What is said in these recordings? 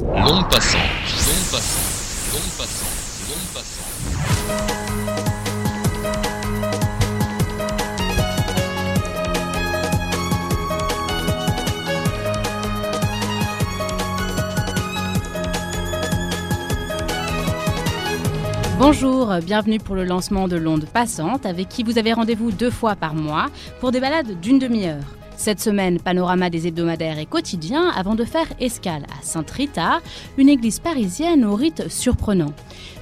Longue passante, longue passante, longue passante, longue passante. Bonjour, bienvenue pour le lancement de l'onde passante avec qui vous avez rendez-vous deux fois par mois pour des balades d'une demi-heure. Cette semaine, panorama des hebdomadaires et quotidiens avant de faire escale à Sainte-Rita, une église parisienne au rite surprenant.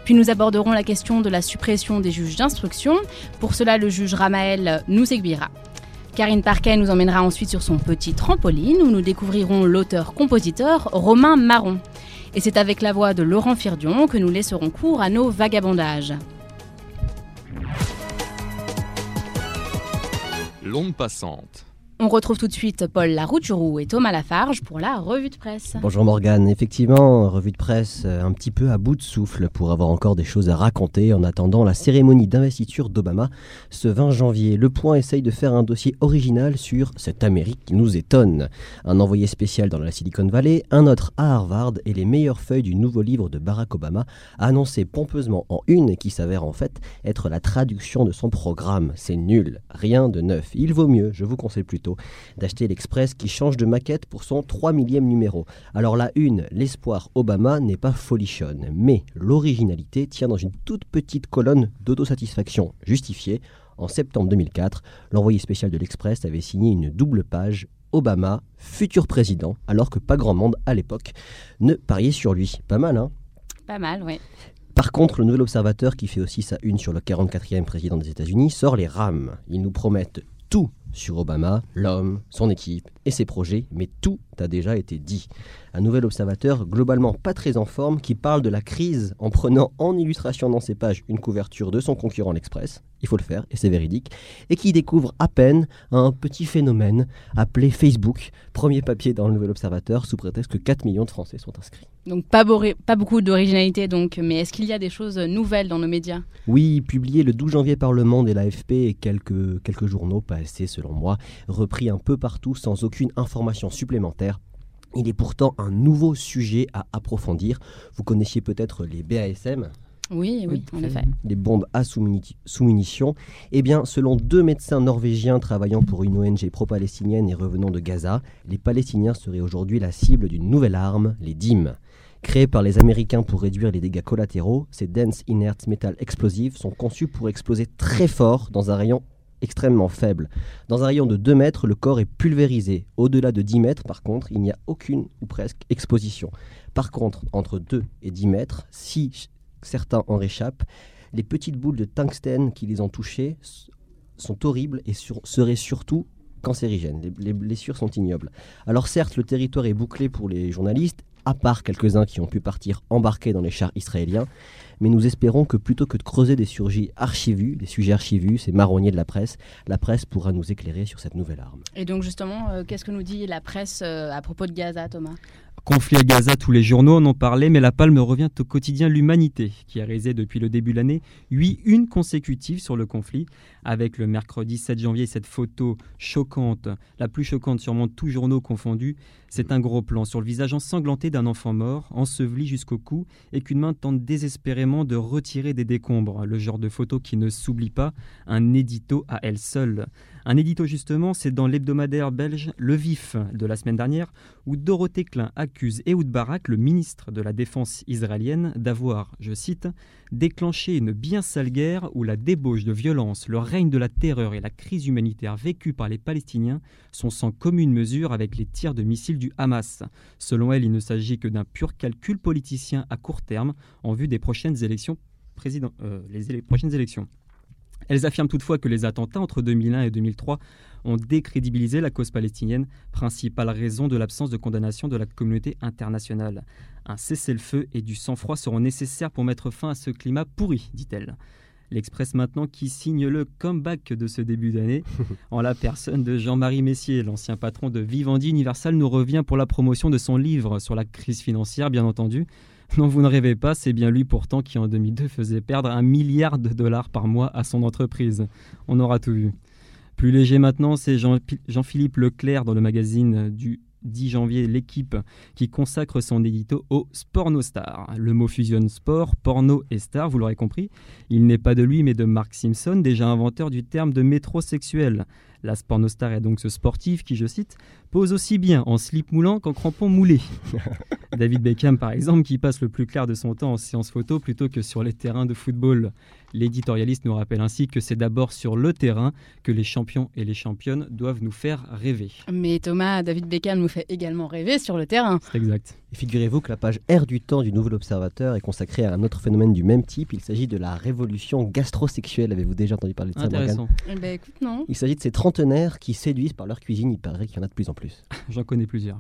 Puis nous aborderons la question de la suppression des juges d'instruction. Pour cela, le juge Ramael nous aiguillera. Karine Parquet nous emmènera ensuite sur son petit trampoline où nous découvrirons l'auteur-compositeur Romain Marron. Et c'est avec la voix de Laurent Firdion que nous laisserons cours à nos vagabondages. Longue passante. On retrouve tout de suite Paul Larouturou et Thomas Lafarge pour la revue de presse. Bonjour Morgane, effectivement, revue de presse euh, un petit peu à bout de souffle pour avoir encore des choses à raconter en attendant la cérémonie d'investiture d'Obama ce 20 janvier. Le Point essaye de faire un dossier original sur cette Amérique qui nous étonne. Un envoyé spécial dans la Silicon Valley, un autre à Harvard et les meilleures feuilles du nouveau livre de Barack Obama annoncé pompeusement en une qui s'avère en fait être la traduction de son programme. C'est nul, rien de neuf. Il vaut mieux, je vous conseille plutôt d'acheter l'Express qui change de maquette pour son 3 millième numéro. Alors la une, l'espoir Obama n'est pas folichonne, mais l'originalité tient dans une toute petite colonne d'autosatisfaction justifiée. En septembre 2004, l'envoyé spécial de l'Express avait signé une double page Obama, futur président, alors que pas grand monde à l'époque ne pariait sur lui. Pas mal, hein? Pas mal, oui. par contre, le nouvel observateur, qui fait aussi sa une sur le 44e président des États-Unis, sort les rames. Ils nous promettent tout sur Obama, l'homme, son équipe et ses projets, mais tout a déjà été dit. Un nouvel observateur globalement pas très en forme qui parle de la crise en prenant en illustration dans ses pages une couverture de son concurrent l'Express, il faut le faire et c'est véridique, et qui découvre à peine un petit phénomène appelé Facebook, premier papier dans le nouvel observateur sous prétexte que 4 millions de Français sont inscrits. Donc pas, beaucoup d'originalité donc, mais est-ce qu'il y a des choses nouvelles dans nos médias? Oui, publié le 12 janvier par Le Monde et l'AFP et quelques, quelques journaux, pas assez selon moi, repris un peu partout sans aucune information supplémentaire. Il est pourtant un nouveau sujet à approfondir. Vous connaissiez peut-être les BASM, Oui, oui, en effet. les bombes à sous-muni- sous-munitions. Eh bien, selon deux médecins norvégiens travaillant pour une ONG pro-palestinienne et revenant de Gaza, les Palestiniens seraient aujourd'hui la cible d'une nouvelle arme, les DIM. Créés par les Américains pour réduire les dégâts collatéraux, ces dense inert metal explosives sont conçus pour exploser très fort dans un rayon extrêmement faible. Dans un rayon de 2 mètres, le corps est pulvérisé. Au-delà de 10 mètres, par contre, il n'y a aucune ou presque exposition. Par contre, entre 2 et 10 mètres, si certains en réchappent, les petites boules de tungstène qui les ont touchés sont horribles et seraient surtout cancérigènes. Les, les blessures sont ignobles. Alors certes, le territoire est bouclé pour les journalistes, à part quelques-uns qui ont pu partir embarqués dans les chars israéliens, mais nous espérons que plutôt que de creuser des sujets archivus, des sujets archivus, ces marronniers de la presse, la presse pourra nous éclairer sur cette nouvelle arme. Et donc justement, euh, qu'est-ce que nous dit la presse euh, à propos de Gaza, Thomas? Conflit à Gaza, tous les journaux en ont parlé, mais la palme revient au quotidien L'Humanité, qui a réalisé depuis le début de l'année 8 unes consécutives sur le conflit, avec le mercredi 7 janvier cette photo choquante, la plus choquante sûrement de tous journaux confondus. C'est un gros plan sur le visage ensanglanté d'un enfant mort, enseveli jusqu'au cou, et qu'une main tente désespérément de retirer des décombres. Le genre de photo qui ne s'oublie pas, un édito à elle seule. Un édito justement, c'est dans l'hebdomadaire belge Le Vif de la semaine dernière, où Dorothée Klein accuse Ehud Barak, le ministre de la Défense israélienne, d'avoir, je cite, déclenché une bien sale guerre où la débauche de violence, le règne de la terreur et la crise humanitaire vécue par les Palestiniens sont sans commune mesure avec les tirs de missiles du Hamas. Selon elle, il ne s'agit que d'un pur calcul politicien à court terme en vue des prochaines élections euh, prochaines élections. Elles affirment toutefois que les attentats entre 2001 et 2003 ont décrédibilisé la cause palestinienne, principale raison de l'absence de condamnation de la communauté internationale. Un cessez-le-feu et du sang-froid seront nécessaires pour mettre fin à ce climat pourri, dit-elle. L'Express maintenant qui signe le comeback de ce début d'année. en la personne de Jean-Marie Messier, l'ancien patron de Vivendi Universal, nous revient pour la promotion de son livre sur la crise financière, bien entendu. Non, vous ne rêvez pas, c'est bien lui pourtant qui en 2002 faisait perdre un milliard de dollars par mois à son entreprise. On aura tout vu. Plus léger maintenant, c'est Jean- Jean-Philippe Leclerc dans le magazine du 10 janvier l'équipe qui consacre son édito au Spornostar. Le mot fusionne sport, porno et star, vous l'aurez compris. Il n'est pas de lui mais de Mark Simpson, déjà inventeur du terme de métrosexuel. La Spornostar est donc ce sportif qui, je cite, pose aussi bien en slip moulant qu'en crampon moulé. David Beckham, par exemple, qui passe le plus clair de son temps en séance photo plutôt que sur les terrains de football. L'éditorialiste nous rappelle ainsi que c'est d'abord sur le terrain que les champions et les championnes doivent nous faire rêver. Mais Thomas, David Beckham nous fait également rêver sur le terrain. C'est exact. Et figurez-vous que la page R du temps du Nouvel Observateur est consacrée à un autre phénomène du même type. Il s'agit de la révolution gastrosexuelle. Avez-vous déjà entendu parler de ça, Morgane Intéressant. Eh ben écoute, non. Il s'agit de ces trentenaires qui séduisent par leur cuisine. Il paraît qu'il y en a de plus en plus. J'en connais plusieurs.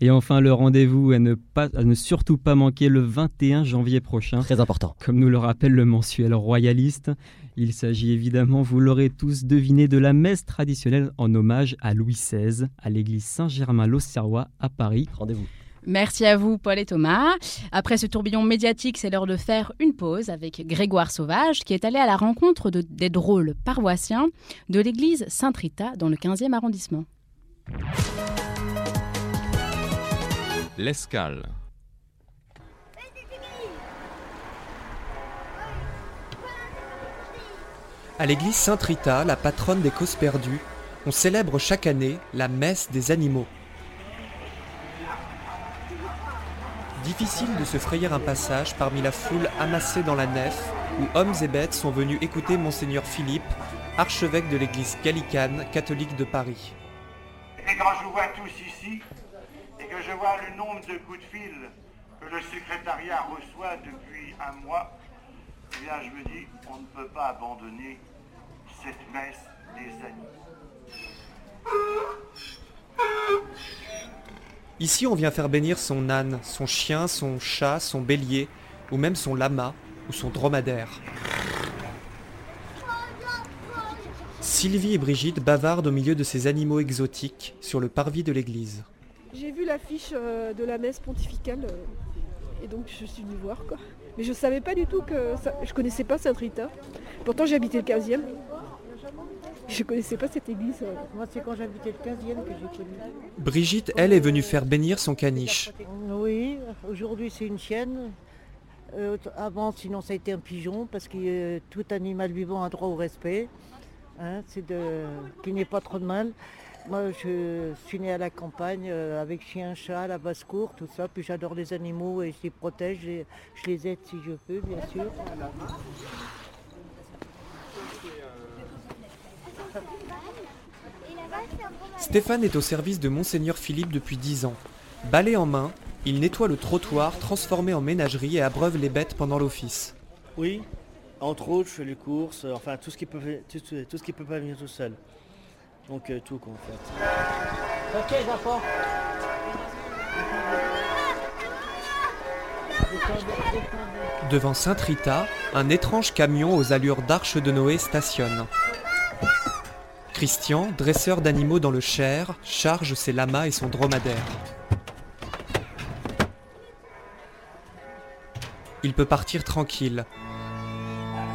Et enfin, le rendez-vous à ne, pas, à ne surtout pas manquer le 21 janvier prochain. Très important. Comme nous le rappelle le mensuel royaliste, il s'agit évidemment, vous l'aurez tous deviné, de la messe traditionnelle en hommage à Louis XVI à l'église Saint-Germain-l'Auxerrois à Paris. Rendez-vous. Merci à vous, Paul et Thomas. Après ce tourbillon médiatique, c'est l'heure de faire une pause avec Grégoire Sauvage, qui est allé à la rencontre de- des drôles paroissiens de l'église Saint-Rita dans le 15e arrondissement. L'escale. À l'église Sainte-Rita, la patronne des causes perdues, on célèbre chaque année la messe des animaux. Difficile de se frayer un passage parmi la foule amassée dans la nef où hommes et bêtes sont venus écouter monseigneur Philippe, archevêque de l'église gallicane catholique de Paris. Et quand je vous vois tous ici, que je vois le nombre de coups de fil que le secrétariat reçoit depuis un mois, eh bien je me dis, on ne peut pas abandonner cette messe des animaux. Ici, on vient faire bénir son âne, son chien, son chat, son bélier, ou même son lama ou son dromadaire. Sylvie et Brigitte bavardent au milieu de ces animaux exotiques sur le parvis de l'église. J'ai vu l'affiche euh, de la messe pontificale euh, et donc je suis venue voir quoi. Mais je savais pas du tout que ça, je connaissais pas Sainte Rita. Pourtant j'ai habité le 15e. Je connaissais pas cette église. euh. Moi, c'est quand j'habitais le 15e que j'ai connu. Brigitte, elle, est venue faire bénir son caniche. Oui, aujourd'hui, c'est une chienne. Euh, avant, sinon, ça a été un pigeon, parce que euh, tout animal vivant a droit au respect. Hein, c'est de... qu'il n'y ait pas trop de mal. Moi, je suis née à la campagne euh, avec chien, chat, la basse-cour, tout ça. Puis j'adore les animaux et je les protège. et je les aide si je peux, bien sûr. Stéphane est au service de Monseigneur Philippe depuis 10 ans. Balai en main, il nettoie le trottoir transformé en ménagerie et abreuve les bêtes pendant l'office. Oui, entre autres, je fais les courses, enfin tout ce qui peut, tout, tout ce qui peut pas venir tout seul. Donc euh, tout quoi en fait. Ok, d'accord. Devant Sainte-Rita, un étrange camion aux allures d'arche de Noé stationne. Christian, dresseur d'animaux dans le Cher, charge ses lamas et son dromadaire. Il peut partir tranquille.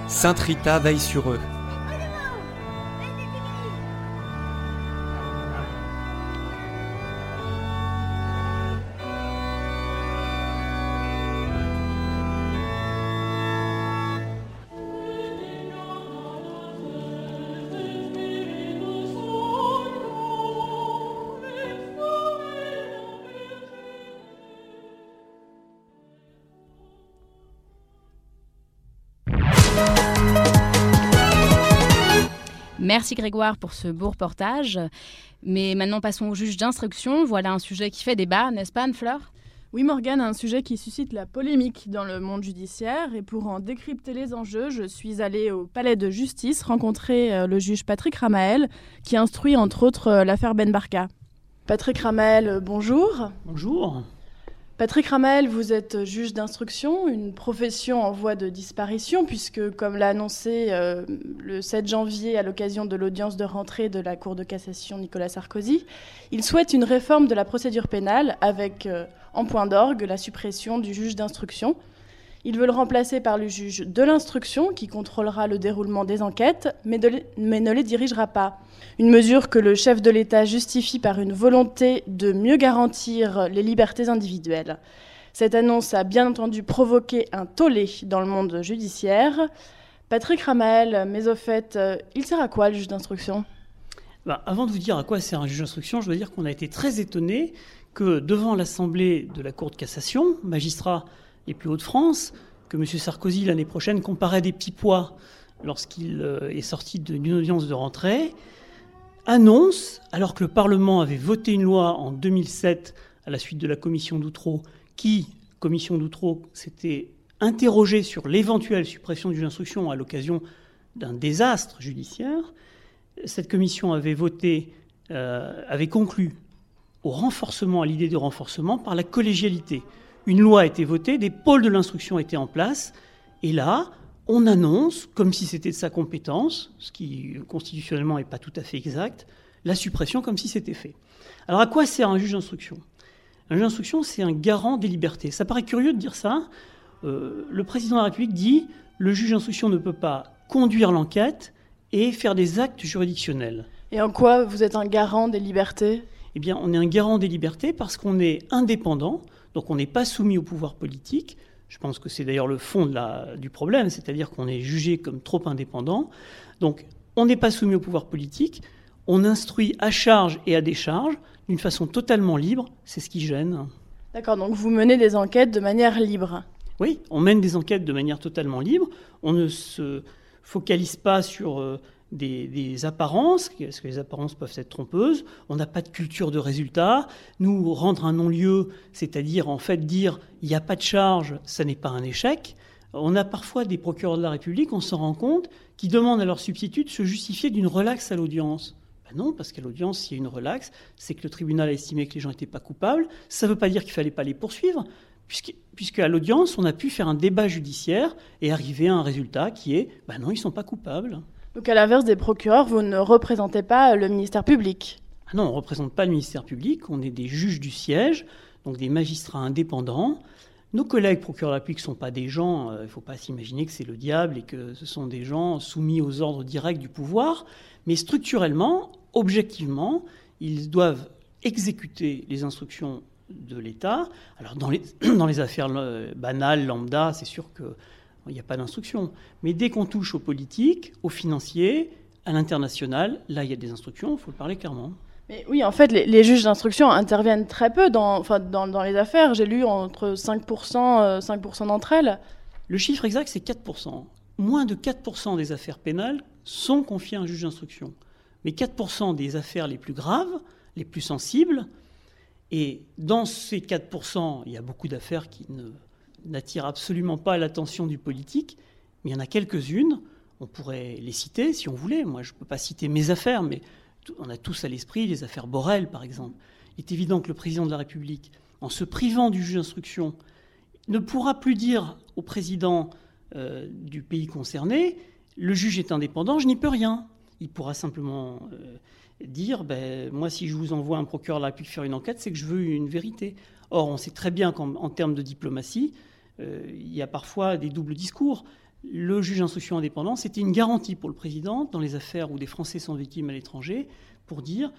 Sainte-Rita veille sur eux. Merci Grégoire pour ce beau reportage. Mais maintenant passons au juge d'instruction. Voilà un sujet qui fait débat, n'est-ce pas Anne-Fleur? Oui, Morgane, un sujet qui suscite la polémique dans le monde judiciaire. Et pour en décrypter les enjeux, je suis allée au palais de justice rencontrer euh, le juge Patrick Ramael, qui instruit entre autres euh, l'affaire Ben Barka. Patrick Ramael, euh, bonjour. Bonjour. Patrick Ramael, vous êtes juge d'instruction, une profession en voie de disparition, puisque, comme l'a annoncé euh, le 7 janvier à l'occasion de l'audience de rentrée de la Cour de cassation Nicolas Sarkozy, il souhaite une réforme de la procédure pénale avec, euh, en point d'orgue, la suppression du juge d'instruction. Ils veulent remplacer par le juge de l'instruction qui contrôlera le déroulement des enquêtes, mais, mais, ne les dirigera pas. Une mesure que le chef de l'État justifie par une volonté de mieux garantir les libertés individuelles. Cette annonce a bien entendu provoqué un tollé dans le monde judiciaire. Patrick Ramael, mais au fait, euh, il sert à quoi le juge d'instruction? Bah, Avant de vous dire à quoi sert un juge d'instruction, je dois dire qu'on a été très étonné que devant l'Assemblée de la Cour de cassation, magistrat les plus hauts de France, que M. Sarkozy l'année prochaine comparait des petits lorsqu'il euh, est sorti d'une audience de rentrée, annonce, alors que le Parlement avait voté une loi en 2007 à la suite de la commission d'Outreau, qui, commission d'Outreau, s'était interrogé sur l'éventuelle suppression du juge d'instruction à l'occasion d'un désastre judiciaire. Cette commission avait voté, euh, avait conclu au renforcement, à l'idée de renforcement par la collégialité. Une loi a été votée, des pôles de l'instruction étaient en place, et là, on annonce, comme si c'était de sa compétence, ce qui constitutionnellement n'est pas tout à fait exact, la suppression comme si c'était fait. Alors à quoi sert un juge d'instruction? Un juge d'instruction, c'est un garant des libertés. Ça paraît curieux de dire ça, euh, le président de la République dit le juge d'instruction ne peut pas conduire l'enquête et faire des actes juridictionnels. Et en quoi vous êtes un garant des libertés? Eh bien, on est un garant des libertés parce qu'on est indépendant, donc on n'est pas soumis au pouvoir politique. Je pense que c'est d'ailleurs le fond du problème, c'est-à-dire qu'on est jugé comme trop indépendant. Donc on n'est pas soumis au pouvoir politique, on instruit à charge et à décharge d'une façon totalement libre, c'est ce qui gêne. D'accord, donc vous menez des enquêtes de manière libre oui, on mène des enquêtes de manière totalement libre. On ne se focalise pas sur des, apparences, parce que les apparences peuvent être trompeuses. On n'a pas de culture de résultat. Nous, rendre un non-lieu, c'est-à-dire en fait dire il n'y a pas de charge, ça n'est pas un échec. On a parfois des procureurs de la République, on s'en rend compte, qui demandent à leur substitut de se justifier d'une relaxe à l'audience. Ben non, parce qu'à l'audience, s'il y a une relaxe, c'est que le tribunal a estimé que les gens n'étaient pas coupables. Ça ne veut pas dire qu'il ne fallait pas les poursuivre puisque, à l'audience, on a pu faire un débat judiciaire et arriver à un résultat qui est, ben non, ils ne sont pas coupables. Donc à l'inverse des procureurs, vous ne représentez pas le ministère public ah Non, on ne représente pas le ministère public, on est des juges du siège, donc des magistrats indépendants. Nos collègues procureurs de la République ne sont pas des gens, euh, il ne faut pas s'imaginer que c'est le diable et que ce sont des gens soumis aux ordres directs du pouvoir, mais structurellement, objectivement, ils doivent exécuter les instructions de l'État. Alors dans les, affaires euh, banales, lambda, c'est sûr qu'il n'y a pas d'instruction. Mais dès qu'on touche aux politiques, aux financiers, à l'international, là, il y a des instructions, il faut le parler clairement. Mais oui, en fait, les, juges d'instruction interviennent très peu dans, enfin, dans, dans les affaires. J'ai lu entre 5%, 5% euh, d'entre elles. Le chiffre exact, c'est 4%. Moins de 4% des affaires pénales sont confiées à un juge d'instruction. Mais 4% des affaires les plus graves, les plus sensibles, et dans ces 4%, il y a beaucoup d'affaires qui n'attirent absolument pas l'attention du politique, mais il y en a quelques-unes, on pourrait les citer si on voulait. Moi, je ne peux pas citer mes affaires, mais on a tous à l'esprit les affaires Borrell, par exemple. Il est évident que le président de la République, en se privant du juge d'instruction, ne pourra plus dire au président euh, du pays concerné, le juge est indépendant, je n'y peux rien. Il pourra simplement euh, dire ben, moi, si je vous envoie un procureur de la République faire une enquête, c'est que je veux une vérité. Or, on sait très bien qu'en termes de diplomatie, il y a parfois des doubles discours. Le juge d'instruction indépendant, c'était une garantie pour le président dans les affaires où des Français sont victimes à l'étranger pour dire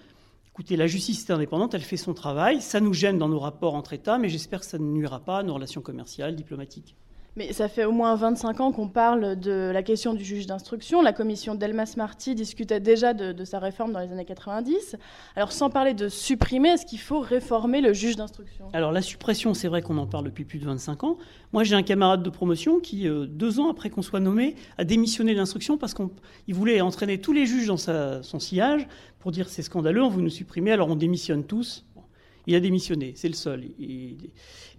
écoutez, la justice est indépendante, elle fait son travail, ça nous gêne dans nos rapports entre États, mais j'espère que ça ne nuira pas à nos relations commerciales, diplomatiques. Mais ça fait au moins 25 ans qu'on parle de la question du juge d'instruction. La commission Delmas-Marty discutait déjà de, sa réforme dans les années 90. Alors sans parler de supprimer, est-ce qu'il faut réformer le juge d'instruction? Alors la suppression, c'est vrai qu'on en parle depuis plus de 25 ans. Moi j'ai un camarade de promotion qui, euh, deux ans après qu'on soit nommé, a démissionné de l'instruction parce qu'il voulait entraîner tous les juges dans son sillage pour dire c'est scandaleux, on veut nous supprimer, alors on démissionne tous. Il a démissionné, c'est le seul.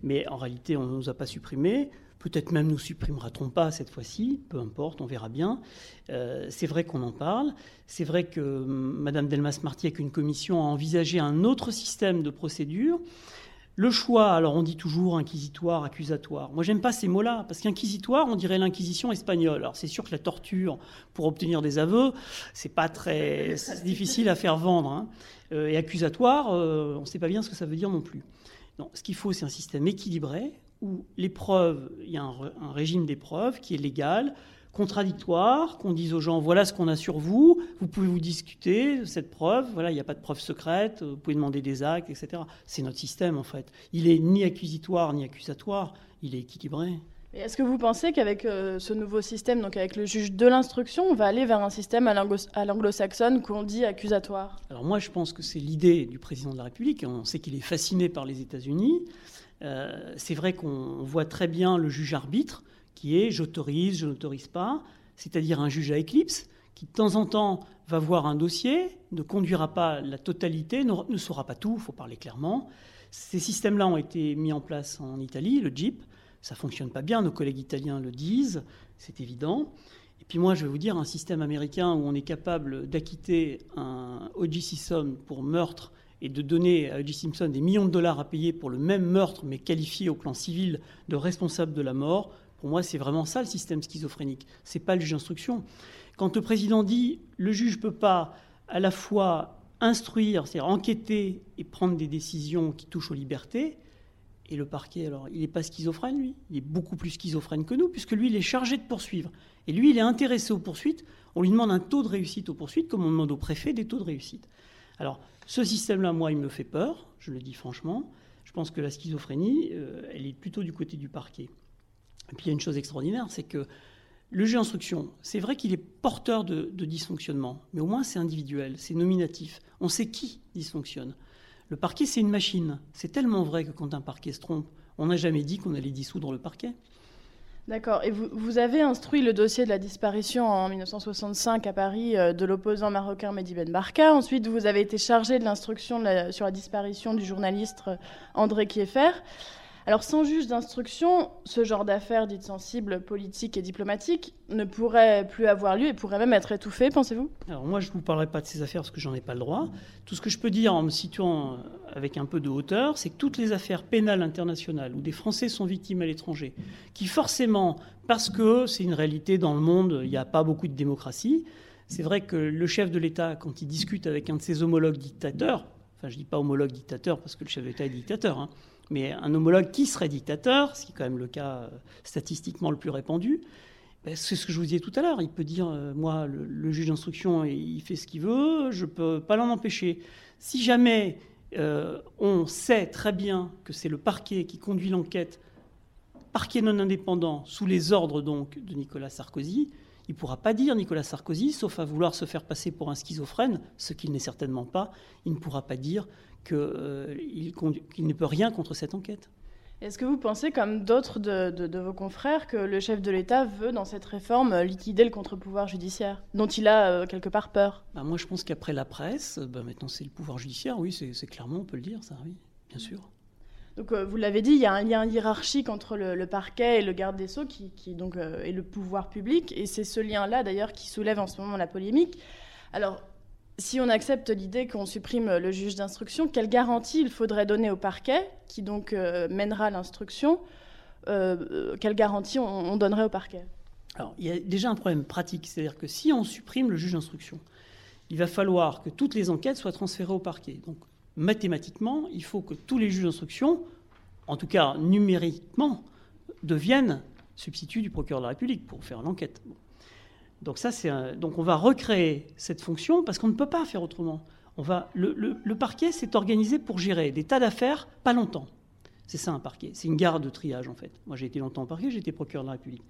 Mais en réalité, on ne nous a pas supprimés. Peut-être même nous supprimera-t-on pas cette fois-ci, peu importe, on verra bien. Euh, c'est vrai qu'on en parle. C'est vrai que hum, Mme Delmas-Marty, avec une commission, a envisagé un autre système de procédure. Le choix, alors on dit toujours inquisitoire, accusatoire. Moi, j'aime pas ces mots-là, parce qu'inquisitoire, on dirait l'inquisition espagnole. Alors, c'est sûr que la torture pour obtenir des aveux, c'est pas très difficile à faire vendre. Hein. Euh, et accusatoire, euh, on ne sait pas bien ce que ça veut dire non plus. Non, ce qu'il faut, c'est un système équilibré où les preuves, il y a un, un régime des preuves qui est légal, contradictoire, qu'on dise aux gens voilà ce qu'on a sur vous, vous pouvez vous discuter de cette preuve, voilà, il n'y a pas de preuve secrète, vous pouvez demander des actes, etc. C'est notre système en fait. Il est ni accusitoire ni accusatoire, il est équilibré. Est-ce que vous pensez qu'avec euh, ce nouveau système, donc avec le juge de l'instruction, on va aller vers un système à l'anglo-saxonne qu'on dit accusatoire? Alors moi, je pense que c'est l'idée du président de la République. On sait qu'il est fasciné par les États-Unis. Euh, c'est vrai qu'on voit très bien le juge arbitre, qui est j'autorise, je n'autorise pas, c'est-à-dire un juge à éclipse, qui de temps en temps va voir un dossier, ne conduira pas la totalité, ne, saura pas tout, il faut parler clairement. Ces systèmes-là ont été mis en place en Italie, le JIP. Ça fonctionne pas bien, nos collègues italiens le disent, c'est évident. Et puis moi, je vais vous dire, un système américain où on est capable d'acquitter un O.J. Simpson pour meurtre et de donner à O.J. Simpson des millions de dollars à payer pour le même meurtre, mais qualifié au plan civil de responsable de la mort, pour moi, c'est vraiment ça le système schizophrénique. C'est pas le juge d'instruction. Quand le président dit le juge peut pas à la fois instruire, c'est-à-dire enquêter et prendre des décisions qui touchent aux libertés, et le parquet, alors, il n'est pas schizophrène, lui. Il est beaucoup plus schizophrène que nous, puisque lui, il est chargé de poursuivre. Et lui, il est intéressé aux poursuites. On lui demande un taux de réussite aux poursuites, comme on demande au préfet des taux de réussite. Alors, ce système-là, moi, il me fait peur, je le dis franchement. Je pense que la schizophrénie, euh, elle est plutôt du côté du parquet. Et puis, il y a une chose extraordinaire, c'est que le juge d'instruction, c'est vrai qu'il est porteur de, de dysfonctionnement, mais au moins, c'est individuel, c'est nominatif. On sait qui dysfonctionne. Le parquet, c'est une machine. C'est tellement vrai que quand un parquet se trompe, on n'a jamais dit qu'on allait dissoudre le parquet. D'accord. Et vous, avez instruit le dossier de la disparition en 1965 à Paris euh, de l'opposant marocain Mehdi Ben Barka. Ensuite, vous avez été chargé de l'instruction sur la disparition du journaliste euh, André Kieffer. Alors, sans juge d'instruction, ce genre d'affaires dites sensibles, politiques et diplomatiques ne pourrait plus avoir lieu et pourrait même être étouffé, pensez-vous? Alors moi, je ne vous parlerai pas de ces affaires parce que j'en ai pas le droit. Tout ce que je peux dire en me situant euh, avec un peu de hauteur, c'est que toutes les affaires pénales internationales où des Français sont victimes à l'étranger, qui forcément, parce que c'est une réalité dans le monde, il n'y a pas beaucoup de démocratie, c'est vrai que le chef de l'État, quand il discute avec un de ses homologues dictateurs, enfin je dis pas homologue dictateur parce que le chef de l'État est dictateur, hein, mais un homologue qui serait dictateur, ce qui est quand même le cas euh, statistiquement le plus répandu, ben, c'est ce que je vous disais tout à l'heure. Il peut dire, euh, moi, le, juge d'instruction, il fait ce qu'il veut, je ne peux pas l'en empêcher. Si jamais euh, on sait très bien que c'est le parquet qui conduit l'enquête, parquet non indépendant, sous les ordres donc de Nicolas Sarkozy, il ne pourra pas dire Nicolas Sarkozy, sauf à vouloir se faire passer pour un schizophrène, ce qu'il n'est certainement pas, il ne pourra pas dire qu'il euh, qu'il ne peut rien contre cette enquête. Est-ce que vous pensez, comme d'autres de, de- de vos confrères, que le chef de l'État veut, dans cette réforme, euh, liquider le contre-pouvoir judiciaire, dont il a euh, quelque part peur? Bah, moi, je pense qu'après la presse, bah, maintenant c'est le pouvoir judiciaire, oui, c'est c'est clairement, on peut le dire, ça, oui, bien sûr. Donc, euh, vous l'avez dit, il y a un lien hiérarchique entre le, parquet et le garde des Sceaux, qui, donc, euh, est le pouvoir public, et c'est ce lien-là, d'ailleurs, qui soulève en ce moment la polémique. Alors, si on accepte l'idée qu'on supprime le juge d'instruction, quelle garantie il faudrait donner au parquet, qui donc euh, mènera l'instruction Quelle garantie on, on donnerait au parquet? Alors, il y a déjà un problème pratique, c'est-à-dire que si on supprime le juge d'instruction, il va falloir que toutes les enquêtes soient transférées au parquet. Mathématiquement, il faut que tous les juges d'instruction, en tout cas numériquement, deviennent substituts du procureur de la République pour faire l'enquête. Donc ça, donc on va recréer cette fonction parce qu'on ne peut pas faire autrement. On va le, le- parquet s'est organisé pour gérer des tas d'affaires pas longtemps. C'est ça un parquet. C'est une gare de triage en fait. Moi j'ai été longtemps au parquet, j'ai été procureur de la République.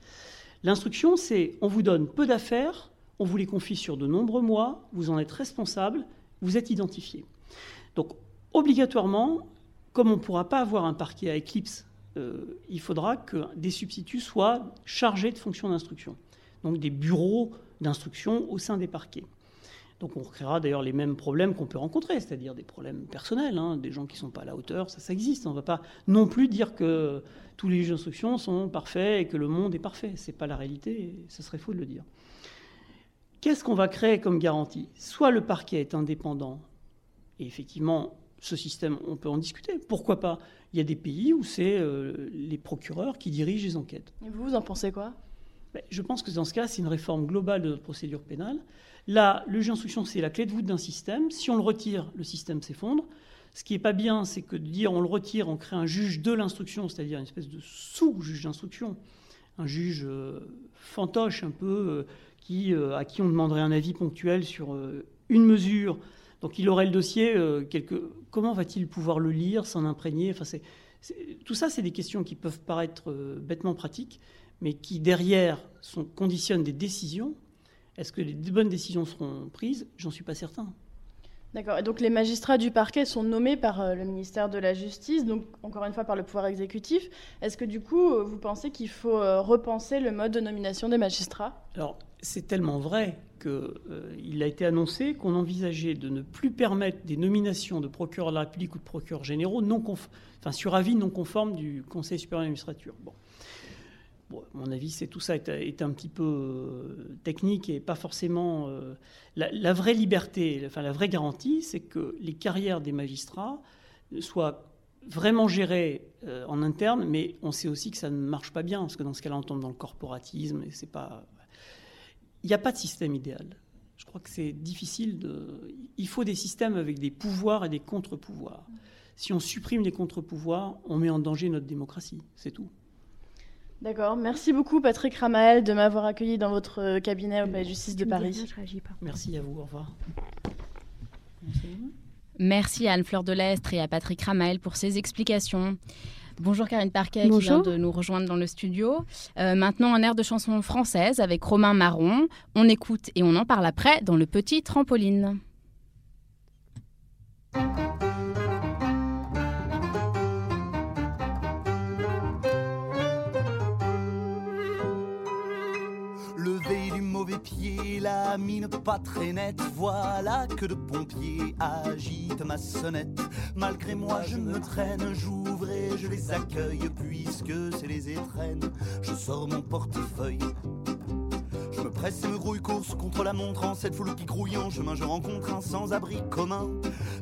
L'instruction, c'est on vous donne peu d'affaires, on vous les confie sur de nombreux mois, vous en êtes responsable, vous êtes identifié. Donc obligatoirement, comme on ne pourra pas avoir un parquet à éclipse, euh, il faudra que des substituts soient chargés de fonctions d'instruction. Donc des bureaux d'instruction au sein des parquets. Donc on recréera d'ailleurs les mêmes problèmes qu'on peut rencontrer, c'est-à-dire des problèmes personnels, hein, des gens qui ne sont pas à la hauteur, ça, ça existe. On ne va pas non plus dire que tous les juges d'instruction sont parfaits et que le monde est parfait. Ce n'est pas la réalité, ce serait faux de le dire. Qu'est-ce qu'on va créer comme garantie? Soit le parquet est indépendant, et effectivement, ce système, on peut en discuter. Pourquoi pas? Il y a des pays où c'est euh, les procureurs qui dirigent les enquêtes. Et vous, vous en pensez quoi? Ben, Je pense que dans ce cas, c'est une réforme globale de notre procédure pénale. Là, le juge d'instruction, c'est la clé de voûte d'un système. Si on le retire, le système s'effondre. Ce qui n'est pas bien, c'est que de dire on le retire, on crée un juge de l'instruction, c'est-à-dire une espèce de sous-juge d'instruction, un juge euh, fantoche un peu, euh, qui, à qui on demanderait un avis ponctuel sur une mesure. Donc il aurait le dossier, quelque... comment va-t-il pouvoir le lire, s'en imprégner? Enfin, c'est, Tout ça, c'est des questions qui peuvent paraître bêtement pratiques, mais qui derrière conditionnent des décisions. Est-ce que les bonnes décisions seront prises? J'en suis pas certain. D'accord. Et donc les magistrats du parquet sont nommés par euh, le ministère de la Justice, donc encore une fois par le pouvoir exécutif. Est-ce que du coup, euh, vous pensez qu'il faut euh, repenser le mode de nomination des magistrats? Alors c'est tellement vrai qu'il a été annoncé qu'on envisageait de ne plus permettre des nominations de procureurs de la République ou de procureurs généraux non sur avis non conforme du Conseil supérieur de l'administrature. Bon mon avis, c'est tout ça est, un petit peu euh, technique et pas forcément euh, la, vraie liberté, enfin la vraie garantie, c'est que les carrières des magistrats soient vraiment gérées euh, en interne, mais on sait aussi que ça ne marche pas bien parce que dans ce cas-là, on tombe dans le corporatisme c'est pas. Il n'y a pas de système idéal. Je crois que c'est difficile. Il faut des systèmes avec des pouvoirs et des contre-pouvoirs. Si on supprime les contre-pouvoirs, on met en danger notre démocratie. C'est tout. D'accord. Merci beaucoup, Patrick Ramael, de m'avoir accueilli dans votre cabinet au Palais de Justice de Paris. Merci à vous. Au revoir. Merci à Anne-Fleur Delestre et à Patrick Ramael pour ces explications. Bonjour Karine Parquet qui vient de nous rejoindre dans le studio. Euh, maintenant un air de chanson française avec Romain Marron. On écoute et on en parle après dans le petit trampoline. La mine pas très nette. Voilà que de pompiers agitent ma sonnette. Malgré moi, je me traîne, j'ouvre et je les accueille, puisque c'est les étrennes. Je sors mon portefeuille. Je me presse et me grouille course contre la montre en cette foule qui grouille en chemin. Je rencontre un sans-abri commun,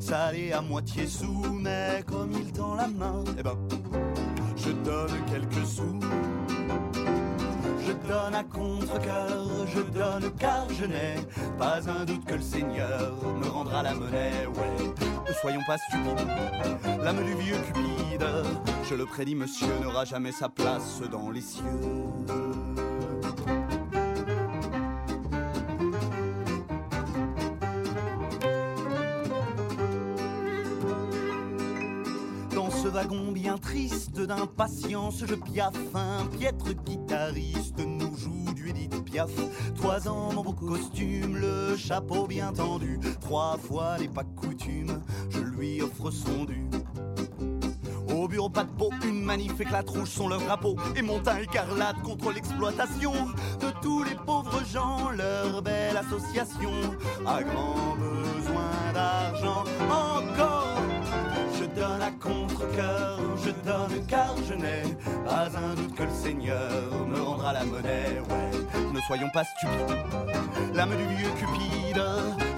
salé à moitié sous, mais comme il tend la main, eh ben, je donne quelques sous. Je donne à contre-cœur, je donne car je n'ai pas un doute que le Seigneur me rendra la monnaie. Ouais, ne soyons pas stupides, l'âme du vieux Cupide, je le prédis, monsieur n'aura jamais sa place dans les cieux. Wagon bien triste d'impatience, je piaffe un piètre guitariste, nous joue du Edith Piaf. Trois ans, mon beau costume, le chapeau bien tendu, trois fois n'est pas coutume, je lui offre son dû. Au bureau, pas de peau, une manif éclate rouge sont leurs drapeaux et monte un écarlate contre l'exploitation de tous les pauvres gens, leur belle association a grand besoin d'argent encore donne à contre-coeur, je donne car je n'ai pas un doute que le Seigneur me rendra la monnaie. Ouais, ne soyons pas stupides, l'âme du vieux Cupide,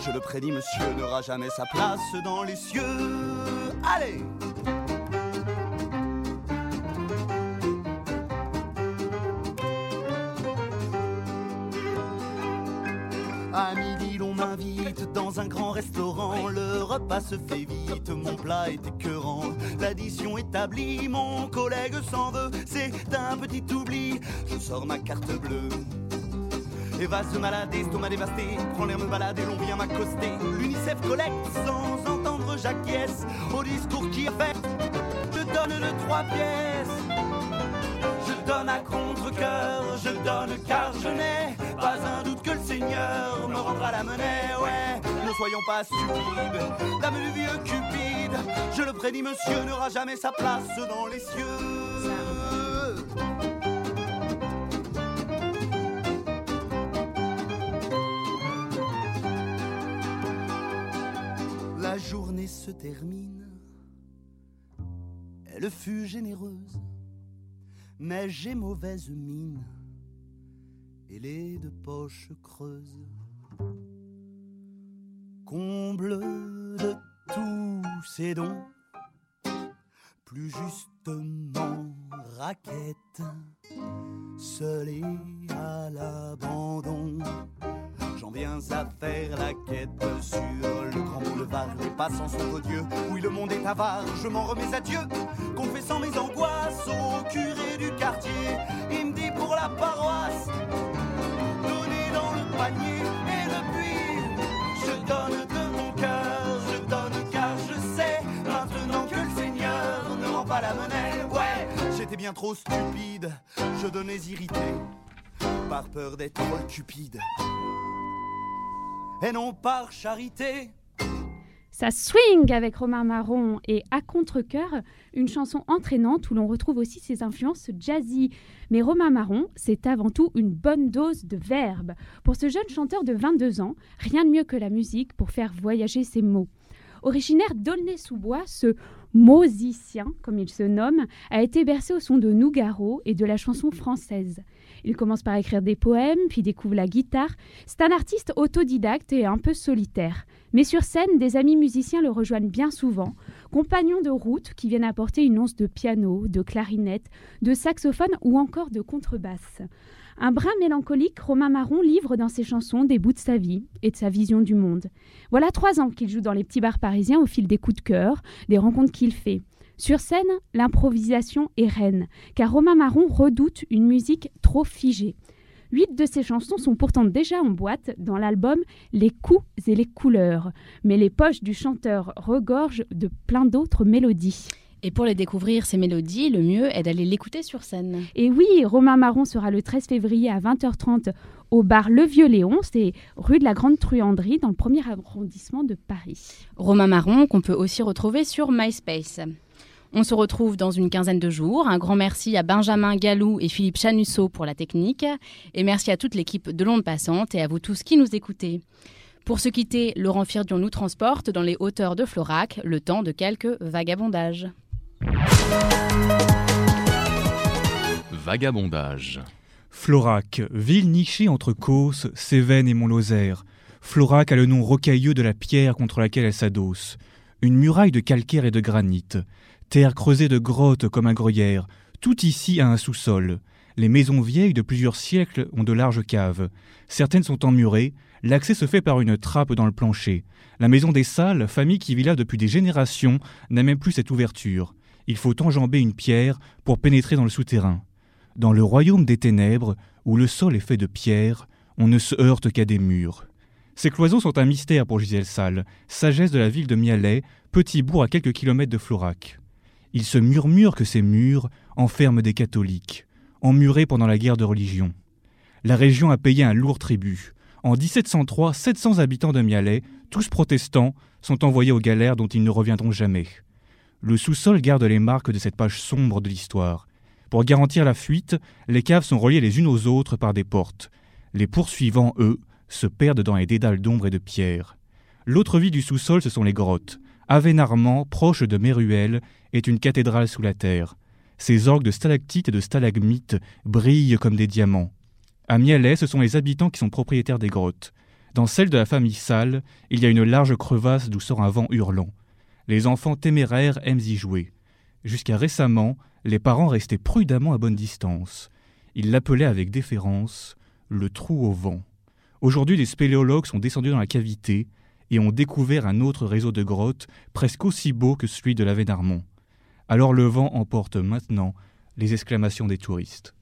je le prédis, monsieur n'aura jamais sa place dans les cieux. Allez! Restaurant. Le repas se fait vite, mon plat est écœurant. L'addition établie, mon collègue s'en veut. C'est un petit oubli, je sors ma carte bleue. Et va se malader, estomac dévasté, prends l'air me balader, l'on vient m'accoster. L'UNICEF collecte sans entendre j'acquiesce au discours qui fait. Je donne le trois pièces. Je donne à contre-coeur, je donne car je n'ai pas un doute que le Seigneur me rendra la monnaie, ouais. Soyons pas stupides, dame du vieux Cupide, je le prédis, monsieur n'aura jamais sa place dans les cieux. La journée se termine, elle fut généreuse, mais j'ai mauvaise mine et les deux poches creuses. Comble de tous ces dons, plus justement raquette, seul et à l'abandon J'en viens à faire la quête sur le grand boulevard. Les passants sont odieux, oui le monde est avare. Je m'en remets à Dieu, confessant mes angoisses au curé du quartier. Il me dit pour la paroisse, donnez dans le panier trop stupide, je donnais irrité par peur d'être cupide et non par charité. Ça swing avec Romain Marron et À contre-coeur, une chanson entraînante où l'on retrouve aussi ses influences jazzy. Mais Romain Marron, c'est avant tout une bonne dose de verbe. Pour ce jeune chanteur de 22 ans, rien de mieux que la musique pour faire voyager ses mots. Originaire d'Aulnay-sous-Bois, ce musicien, comme il se nomme, a été bercé au son de Nougaro et de la chanson française. Il commence par écrire des poèmes, puis découvre la guitare. C'est un artiste autodidacte et un peu solitaire. Mais sur scène, des amis musiciens le rejoignent bien souvent, compagnons de route qui viennent apporter une once de piano, de clarinette, de saxophone ou encore de contrebasse. Un brin mélancolique, Romain Marron livre dans ses chansons des bouts de sa vie et de sa vision du monde. Voilà trois ans qu'il joue dans les petits bars parisiens au fil des coups de cœur, des rencontres qu'il fait. Sur scène, l'improvisation est reine, car Romain Marron redoute une musique trop figée. Huit de ses chansons sont pourtant déjà en boîte dans l'album Les coups et les couleurs, mais les poches du chanteur regorgent de plein d'autres mélodies. Et pour les découvrir, ces mélodies, le mieux est d'aller l'écouter sur scène. Et oui, Romain Marron sera le 13 février à 20h30 au bar Le Vieux Léon, c'est rue de la Grande Truanderie, dans le premier arrondissement de Paris. Romain Marron, qu'on peut aussi retrouver sur MySpace. On se retrouve dans une quinzaine de jours. Un grand merci à Benjamin Galou et Philippe Chanusso pour la technique. Et merci à toute l'équipe de l'onde passante et à vous tous qui nous écoutez. Pour se quitter, Laurent Firdion nous transporte dans les hauteurs de Florac, le temps de quelques vagabondages. Vagabondage. Florac, ville nichée entre Causse, Cévennes et Mont-Lozère. Florac a le nom rocailleux de la pierre contre laquelle elle s'adosse. Une muraille de calcaire et de granit terre creusée de grottes comme un gruyère, tout ici a un sous-sol. Les maisons vieilles de plusieurs siècles ont de larges caves. Certaines sont emmurées, l'accès se fait par une trappe dans le plancher. La maison des salles, famille qui vit là depuis des générations, n'a même plus cette ouverture. Il faut enjamber une pierre pour pénétrer dans le souterrain. Dans le royaume des ténèbres, où le sol est fait de pierre, on ne se heurte qu'à des murs. Ces cloisons sont un mystère pour Gisèle Salle, sagesse de la ville de Mialet, petit bourg à quelques kilomètres de Florac. Il se murmure que ces murs enferment des catholiques, emmurés pendant la guerre de religion. La région a payé un lourd tribut. En 1703, 700 habitants de Mialet, tous protestants, sont envoyés aux galères dont ils ne reviendront jamais. Le sous-sol garde les marques de cette page sombre de l'histoire. Pour garantir la fuite, les caves sont reliées les unes aux autres par des portes. Les poursuivants, eux, se perdent dans les dédales d'ombre et de pierre. L'autre vie du sous-sol, ce sont les grottes. Avenarmand, proche de Méruel, est une cathédrale sous la terre. Ses orgues de stalactites et de stalagmites brillent comme des diamants. À Mialet, ce sont les habitants qui sont propriétaires des grottes. Dans celle de la famille Salle, il y a une large crevasse d'où sort un vent hurlant. Les enfants téméraires aiment y jouer. Jusqu'à récemment, les parents restaient prudemment à bonne distance. Ils l'appelaient avec déférence le trou au vent. Aujourd'hui, des spéléologues sont descendus dans la cavité et ont découvert un autre réseau de grottes presque aussi beau que celui de la Vénarmont. Alors le vent emporte maintenant les exclamations des touristes.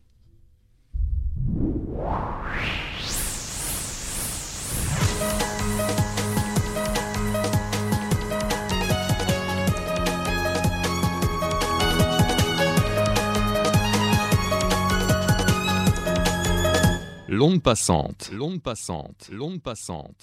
L'onde passante, l'onde passante, l'onde passante.